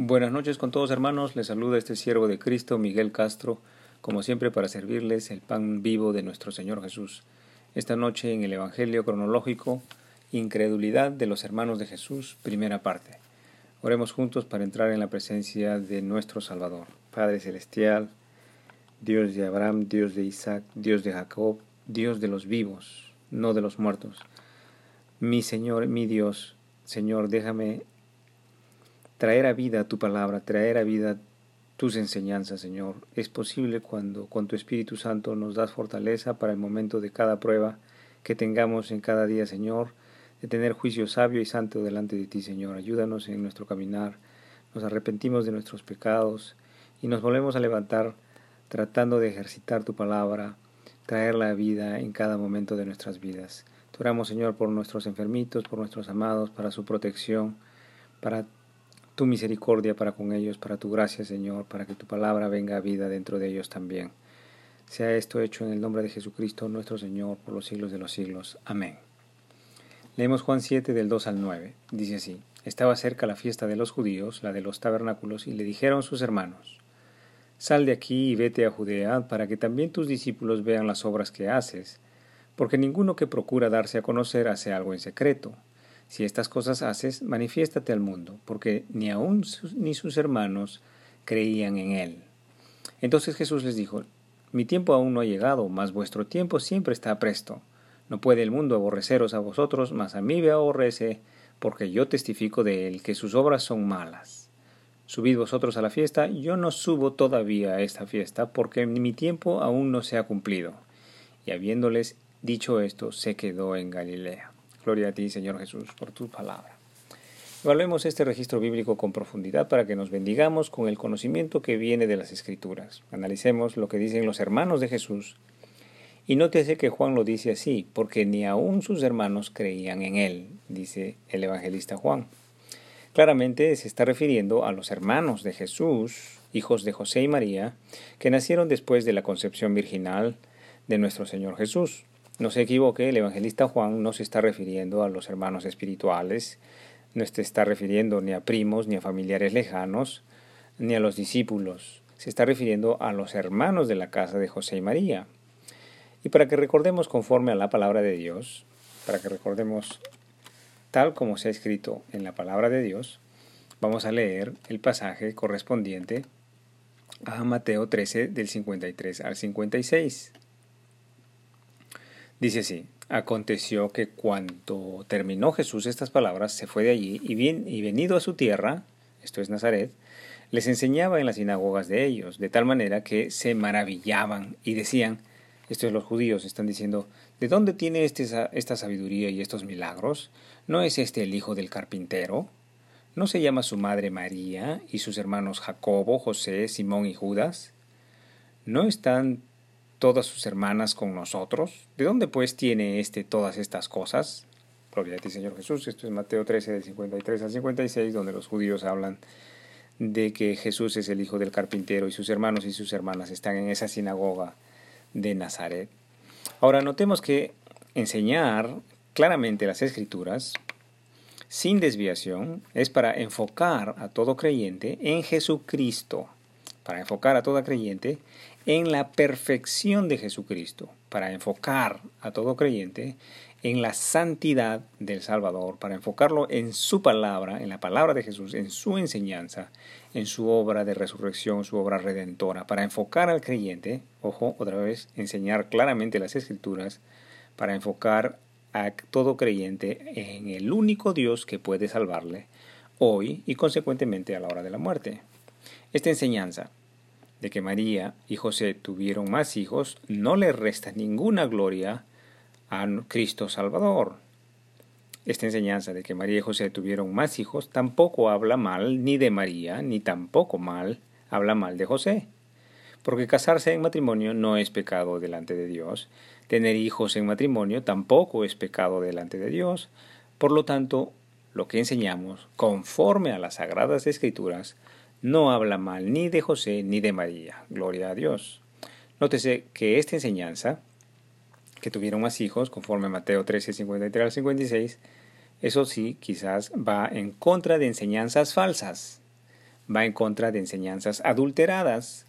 Buenas noches con todos hermanos, les saluda este siervo de Cristo, Miguel Castro, como siempre para servirles el pan vivo de nuestro Señor Jesús. Esta noche en el Evangelio cronológico, Incredulidad de los hermanos de Jesús, primera parte. Oremos juntos para entrar en la presencia de nuestro Salvador. Padre Celestial, Dios de Abraham, Dios de Isaac, Dios de Jacob, Dios de los vivos, no de los muertos. Mi Señor, mi Dios, Señor, déjame traer a vida tu palabra, traer a vida tus enseñanzas, Señor. Es posible cuando con tu Espíritu Santo nos das fortaleza para el momento de cada prueba que tengamos en cada día, Señor, de tener juicio sabio y santo delante de ti, Señor. Ayúdanos en nuestro caminar. Nos arrepentimos de nuestros pecados y nos volvemos a levantar tratando de ejercitar tu palabra, traer la vida en cada momento de nuestras vidas. Te oramos, Señor, por nuestros enfermitos, por nuestros amados, para su protección, para tu misericordia para con ellos, para tu gracia, Señor, para que tu palabra venga a vida dentro de ellos también. Sea esto hecho en el nombre de Jesucristo, nuestro Señor, por los siglos de los siglos. Amén. Leemos Juan 7 del 2 al 9. Dice así, Estaba cerca la fiesta de los judíos, la de los tabernáculos, y le dijeron sus hermanos, Sal de aquí y vete a Judea, para que también tus discípulos vean las obras que haces, porque ninguno que procura darse a conocer hace algo en secreto. Si estas cosas haces, manifiéstate al mundo, porque ni aun ni sus hermanos creían en él. Entonces Jesús les dijo, Mi tiempo aún no ha llegado, mas vuestro tiempo siempre está presto. No puede el mundo aborreceros a vosotros, mas a mí me aborrece, porque yo testifico de él que sus obras son malas. Subid vosotros a la fiesta, yo no subo todavía a esta fiesta, porque mi tiempo aún no se ha cumplido. Y habiéndoles dicho esto, se quedó en Galilea. Gloria a ti, Señor Jesús, por tu palabra. Evaluemos este registro bíblico con profundidad para que nos bendigamos con el conocimiento que viene de las Escrituras. Analicemos lo que dicen los hermanos de Jesús. Y nótese que Juan lo dice así, porque ni aun sus hermanos creían en él, dice el evangelista Juan. Claramente se está refiriendo a los hermanos de Jesús, hijos de José y María, que nacieron después de la concepción virginal de nuestro Señor Jesús. No se equivoque, el evangelista Juan no se está refiriendo a los hermanos espirituales, no se está refiriendo ni a primos, ni a familiares lejanos, ni a los discípulos. Se está refiriendo a los hermanos de la casa de José y María. Y para que recordemos conforme a la palabra de Dios, para que recordemos tal como se ha escrito en la palabra de Dios, vamos a leer el pasaje correspondiente a Mateo 13 del 53 al 56. Dice así, aconteció que cuando terminó Jesús estas palabras, se fue de allí y, bien, y venido a su tierra, esto es Nazaret, les enseñaba en las sinagogas de ellos, de tal manera que se maravillaban y decían, esto es los judíos, están diciendo, ¿de dónde tiene este, esta sabiduría y estos milagros? ¿No es este el hijo del carpintero? ¿No se llama su madre María y sus hermanos Jacobo, José, Simón y Judas? ¿No están todas sus hermanas con nosotros? ¿De dónde pues tiene éste todas estas cosas? Gloria a ti, Señor Jesús. Esto es Mateo 13, del 53 al 56, donde los judíos hablan de que Jesús es el hijo del carpintero y sus hermanos y sus hermanas están en esa sinagoga de Nazaret. Ahora, notemos que enseñar claramente las escrituras sin desviación es para enfocar a todo creyente en Jesucristo, para enfocar a todo creyente en la perfección de Jesucristo, para enfocar a todo creyente en la santidad del Salvador, para enfocarlo en su palabra, en la palabra de Jesús, en su enseñanza, en su obra de resurrección, su obra redentora, para enfocar al creyente, ojo, otra vez, enseñar claramente las escrituras, para enfocar a todo creyente en el único Dios que puede salvarle hoy y consecuentemente a la hora de la muerte. Esta enseñanza de que María y José tuvieron más hijos no le resta ninguna gloria a Cristo Salvador. Esta enseñanza de que María y José tuvieron más hijos tampoco habla mal ni de María, ni tampoco mal habla mal de José. Porque casarse en matrimonio no es pecado delante de Dios, tener hijos en matrimonio tampoco es pecado delante de Dios. Por lo tanto, lo que enseñamos, conforme a las sagradas escrituras, no habla mal ni de José ni de María. Gloria a Dios. Nótese que esta enseñanza, que tuvieron más hijos, conforme Mateo 13, 53 al 56, eso sí, quizás va en contra de enseñanzas falsas. va en contra de enseñanzas adulteradas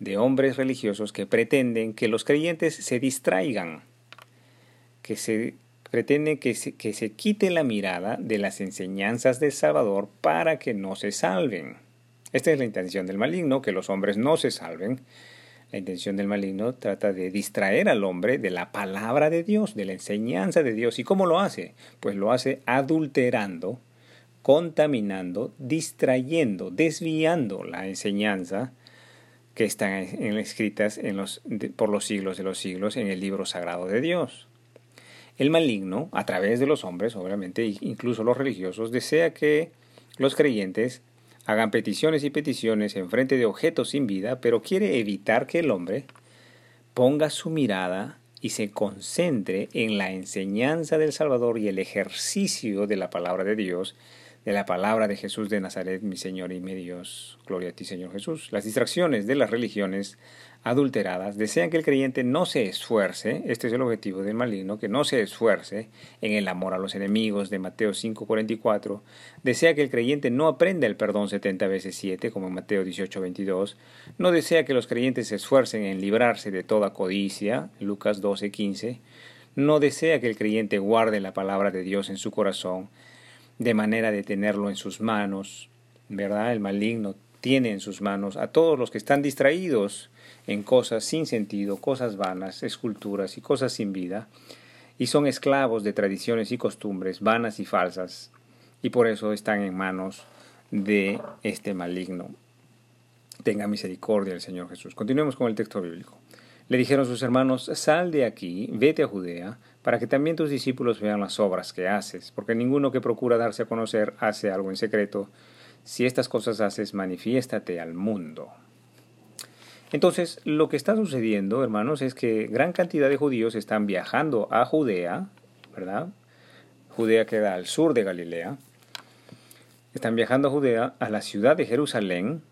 de hombres religiosos que pretenden que los creyentes se distraigan, que se pretenden que se, que se quite la mirada de las enseñanzas del Salvador para que no se salven. Esta es la intención del maligno, que los hombres no se salven. La intención del maligno trata de distraer al hombre de la palabra de Dios, de la enseñanza de Dios. ¿Y cómo lo hace? Pues lo hace adulterando, contaminando, distrayendo, desviando la enseñanza que están escritas por los siglos de los siglos en el libro sagrado de Dios. El maligno, a través de los hombres, obviamente, incluso los religiosos, desea que los creyentes hagan peticiones y peticiones en frente de objetos sin vida, pero quiere evitar que el hombre ponga su mirada y se concentre en la enseñanza del Salvador y el ejercicio de la palabra de Dios, de la palabra de Jesús de Nazaret, mi Señor y mi Dios. Gloria a ti, Señor Jesús. Las distracciones de las religiones adulteradas, desean que el creyente no se esfuerce, este es el objetivo del maligno, que no se esfuerce en el amor a los enemigos de Mateo 5:44, desea que el creyente no aprenda el perdón 70 veces 7 como en Mateo 18:22, no desea que los creyentes se esfuercen en librarse de toda codicia, Lucas 12:15, no desea que el creyente guarde la palabra de Dios en su corazón, de manera de tenerlo en sus manos, ¿verdad? El maligno tiene en sus manos a todos los que están distraídos en cosas sin sentido, cosas vanas, esculturas y cosas sin vida, y son esclavos de tradiciones y costumbres vanas y falsas, y por eso están en manos de este maligno. Tenga misericordia el Señor Jesús. Continuemos con el texto bíblico. Le dijeron sus hermanos, sal de aquí, vete a Judea, para que también tus discípulos vean las obras que haces, porque ninguno que procura darse a conocer hace algo en secreto, si estas cosas haces, manifiéstate al mundo. Entonces, lo que está sucediendo, hermanos, es que gran cantidad de judíos están viajando a Judea, ¿verdad? Judea queda al sur de Galilea. Están viajando a Judea, a la ciudad de Jerusalén,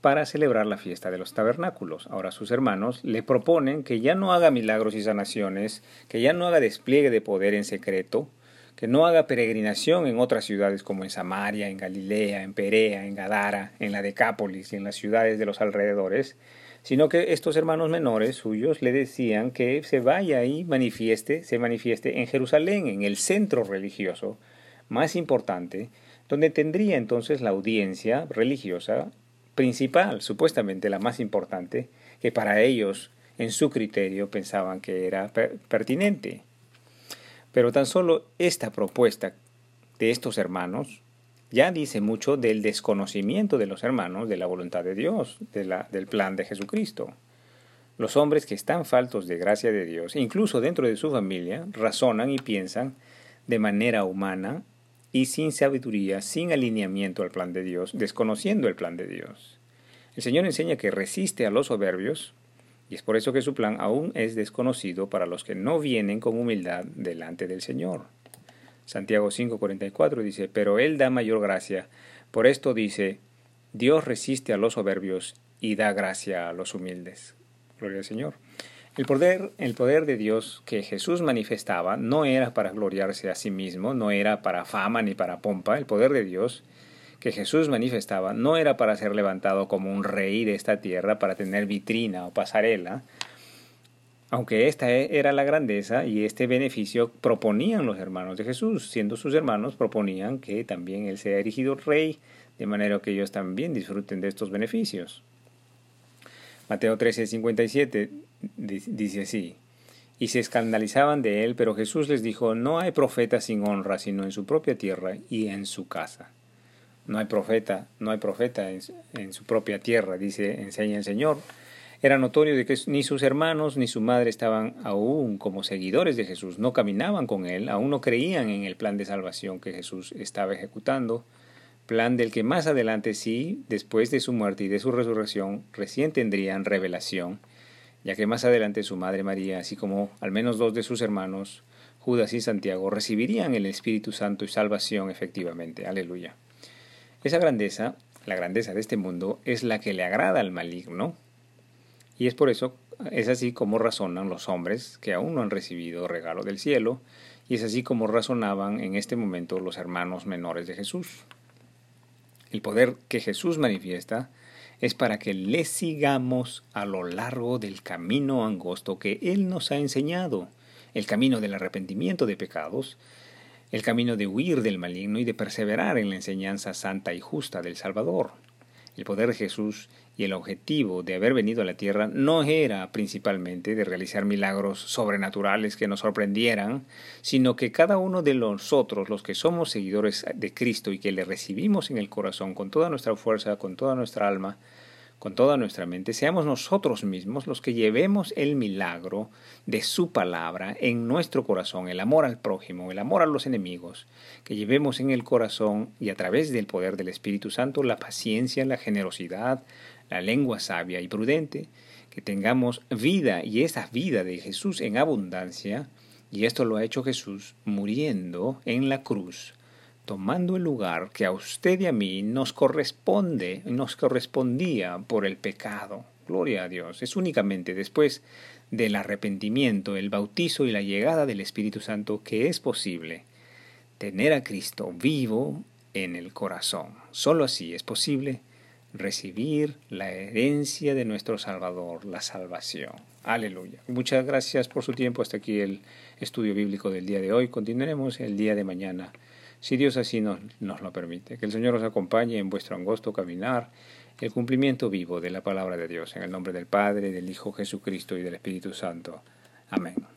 para celebrar la fiesta de los tabernáculos. Ahora sus hermanos le proponen que ya no haga milagros y sanaciones, que ya no haga despliegue de poder en secreto, que no haga peregrinación en otras ciudades como en Samaria, en Galilea, en Perea, en Gadara, en la Decápolis y en las ciudades de los alrededores, sino que estos hermanos menores suyos le decían que se vaya y manifieste, se manifieste en Jerusalén, en el centro religioso más importante, donde tendría entonces la audiencia religiosa principal, supuestamente la más importante, que para ellos, en su criterio, pensaban que era pertinente. Pero tan solo esta propuesta de estos hermanos ya dice mucho del desconocimiento de los hermanos de la voluntad de Dios, de la, del plan de Jesucristo. Los hombres que están faltos de gracia de Dios, incluso dentro de su familia, razonan y piensan de manera humana y sin sabiduría, sin alineamiento al plan de Dios, desconociendo el plan de Dios. El Señor enseña que resiste a los soberbios, y es por eso que su plan aún es desconocido para los que no vienen con humildad delante del Señor. Santiago 5:44 dice, pero Él da mayor gracia. Por esto dice, Dios resiste a los soberbios y da gracia a los humildes. Gloria al Señor. El poder, el poder de Dios que Jesús manifestaba no era para gloriarse a sí mismo, no era para fama ni para pompa. El poder de Dios que Jesús manifestaba no era para ser levantado como un rey de esta tierra, para tener vitrina o pasarela, aunque esta e, era la grandeza y este beneficio proponían los hermanos de Jesús, siendo sus hermanos proponían que también Él sea erigido rey, de manera que ellos también disfruten de estos beneficios. Mateo 13, 57 dice así, y se escandalizaban de él, pero Jesús les dijo, no hay profeta sin honra, sino en su propia tierra y en su casa. No hay profeta, no hay profeta en, su propia tierra, dice, enseña el Señor. Era notorio de que ni sus hermanos ni su madre estaban aún como seguidores de Jesús, no caminaban con él, aún no creían en el plan de salvación que Jesús estaba ejecutando, plan del que más adelante sí, después de su muerte y de su resurrección, recién tendrían revelación, ya que más adelante su madre María, así como al menos dos de sus hermanos, Judas y Santiago, recibirían el Espíritu Santo y salvación efectivamente. Aleluya. Esa grandeza, la grandeza de este mundo, es la que le agrada al maligno, y es por eso, es así como razonan los hombres que aún no han recibido regalo del cielo, y es así como razonaban en este momento los hermanos menores de Jesús. El poder que Jesús manifiesta es para que le sigamos a lo largo del camino angosto que Él nos ha enseñado, el camino del arrepentimiento de pecados, el camino de huir del maligno y de perseverar en la enseñanza santa y justa del Salvador. El poder de Jesús y el objetivo de haber venido a la tierra no era principalmente de realizar milagros sobrenaturales que nos sorprendieran, sino que cada uno de nosotros, los que somos seguidores de Cristo y que le recibimos en el corazón con toda nuestra fuerza, con toda nuestra alma, con toda nuestra mente, seamos nosotros mismos los que llevemos el milagro de su palabra en nuestro corazón, el amor al prójimo, el amor a los enemigos, que llevemos en el corazón y a través del poder del Espíritu Santo la paciencia, la generosidad, la lengua sabia y prudente, que tengamos vida y esa vida de Jesús en abundancia, y esto lo ha hecho Jesús muriendo en la cruz tomando el lugar que a usted y a mí nos corresponde, nos correspondía por el pecado. Gloria a Dios. Es únicamente después del arrepentimiento, el bautizo y la llegada del Espíritu Santo que es posible tener a Cristo vivo en el corazón. Solo así es posible recibir la herencia de nuestro Salvador, la salvación. Aleluya. Muchas gracias por su tiempo. Hasta aquí el estudio bíblico del día de hoy. Continuaremos el día de mañana si Dios así nos, nos lo permite. Que el Señor os acompañe en vuestro angosto caminar, el cumplimiento vivo de la palabra de Dios, en el nombre del Padre, del Hijo Jesucristo y del Espíritu Santo. Amén.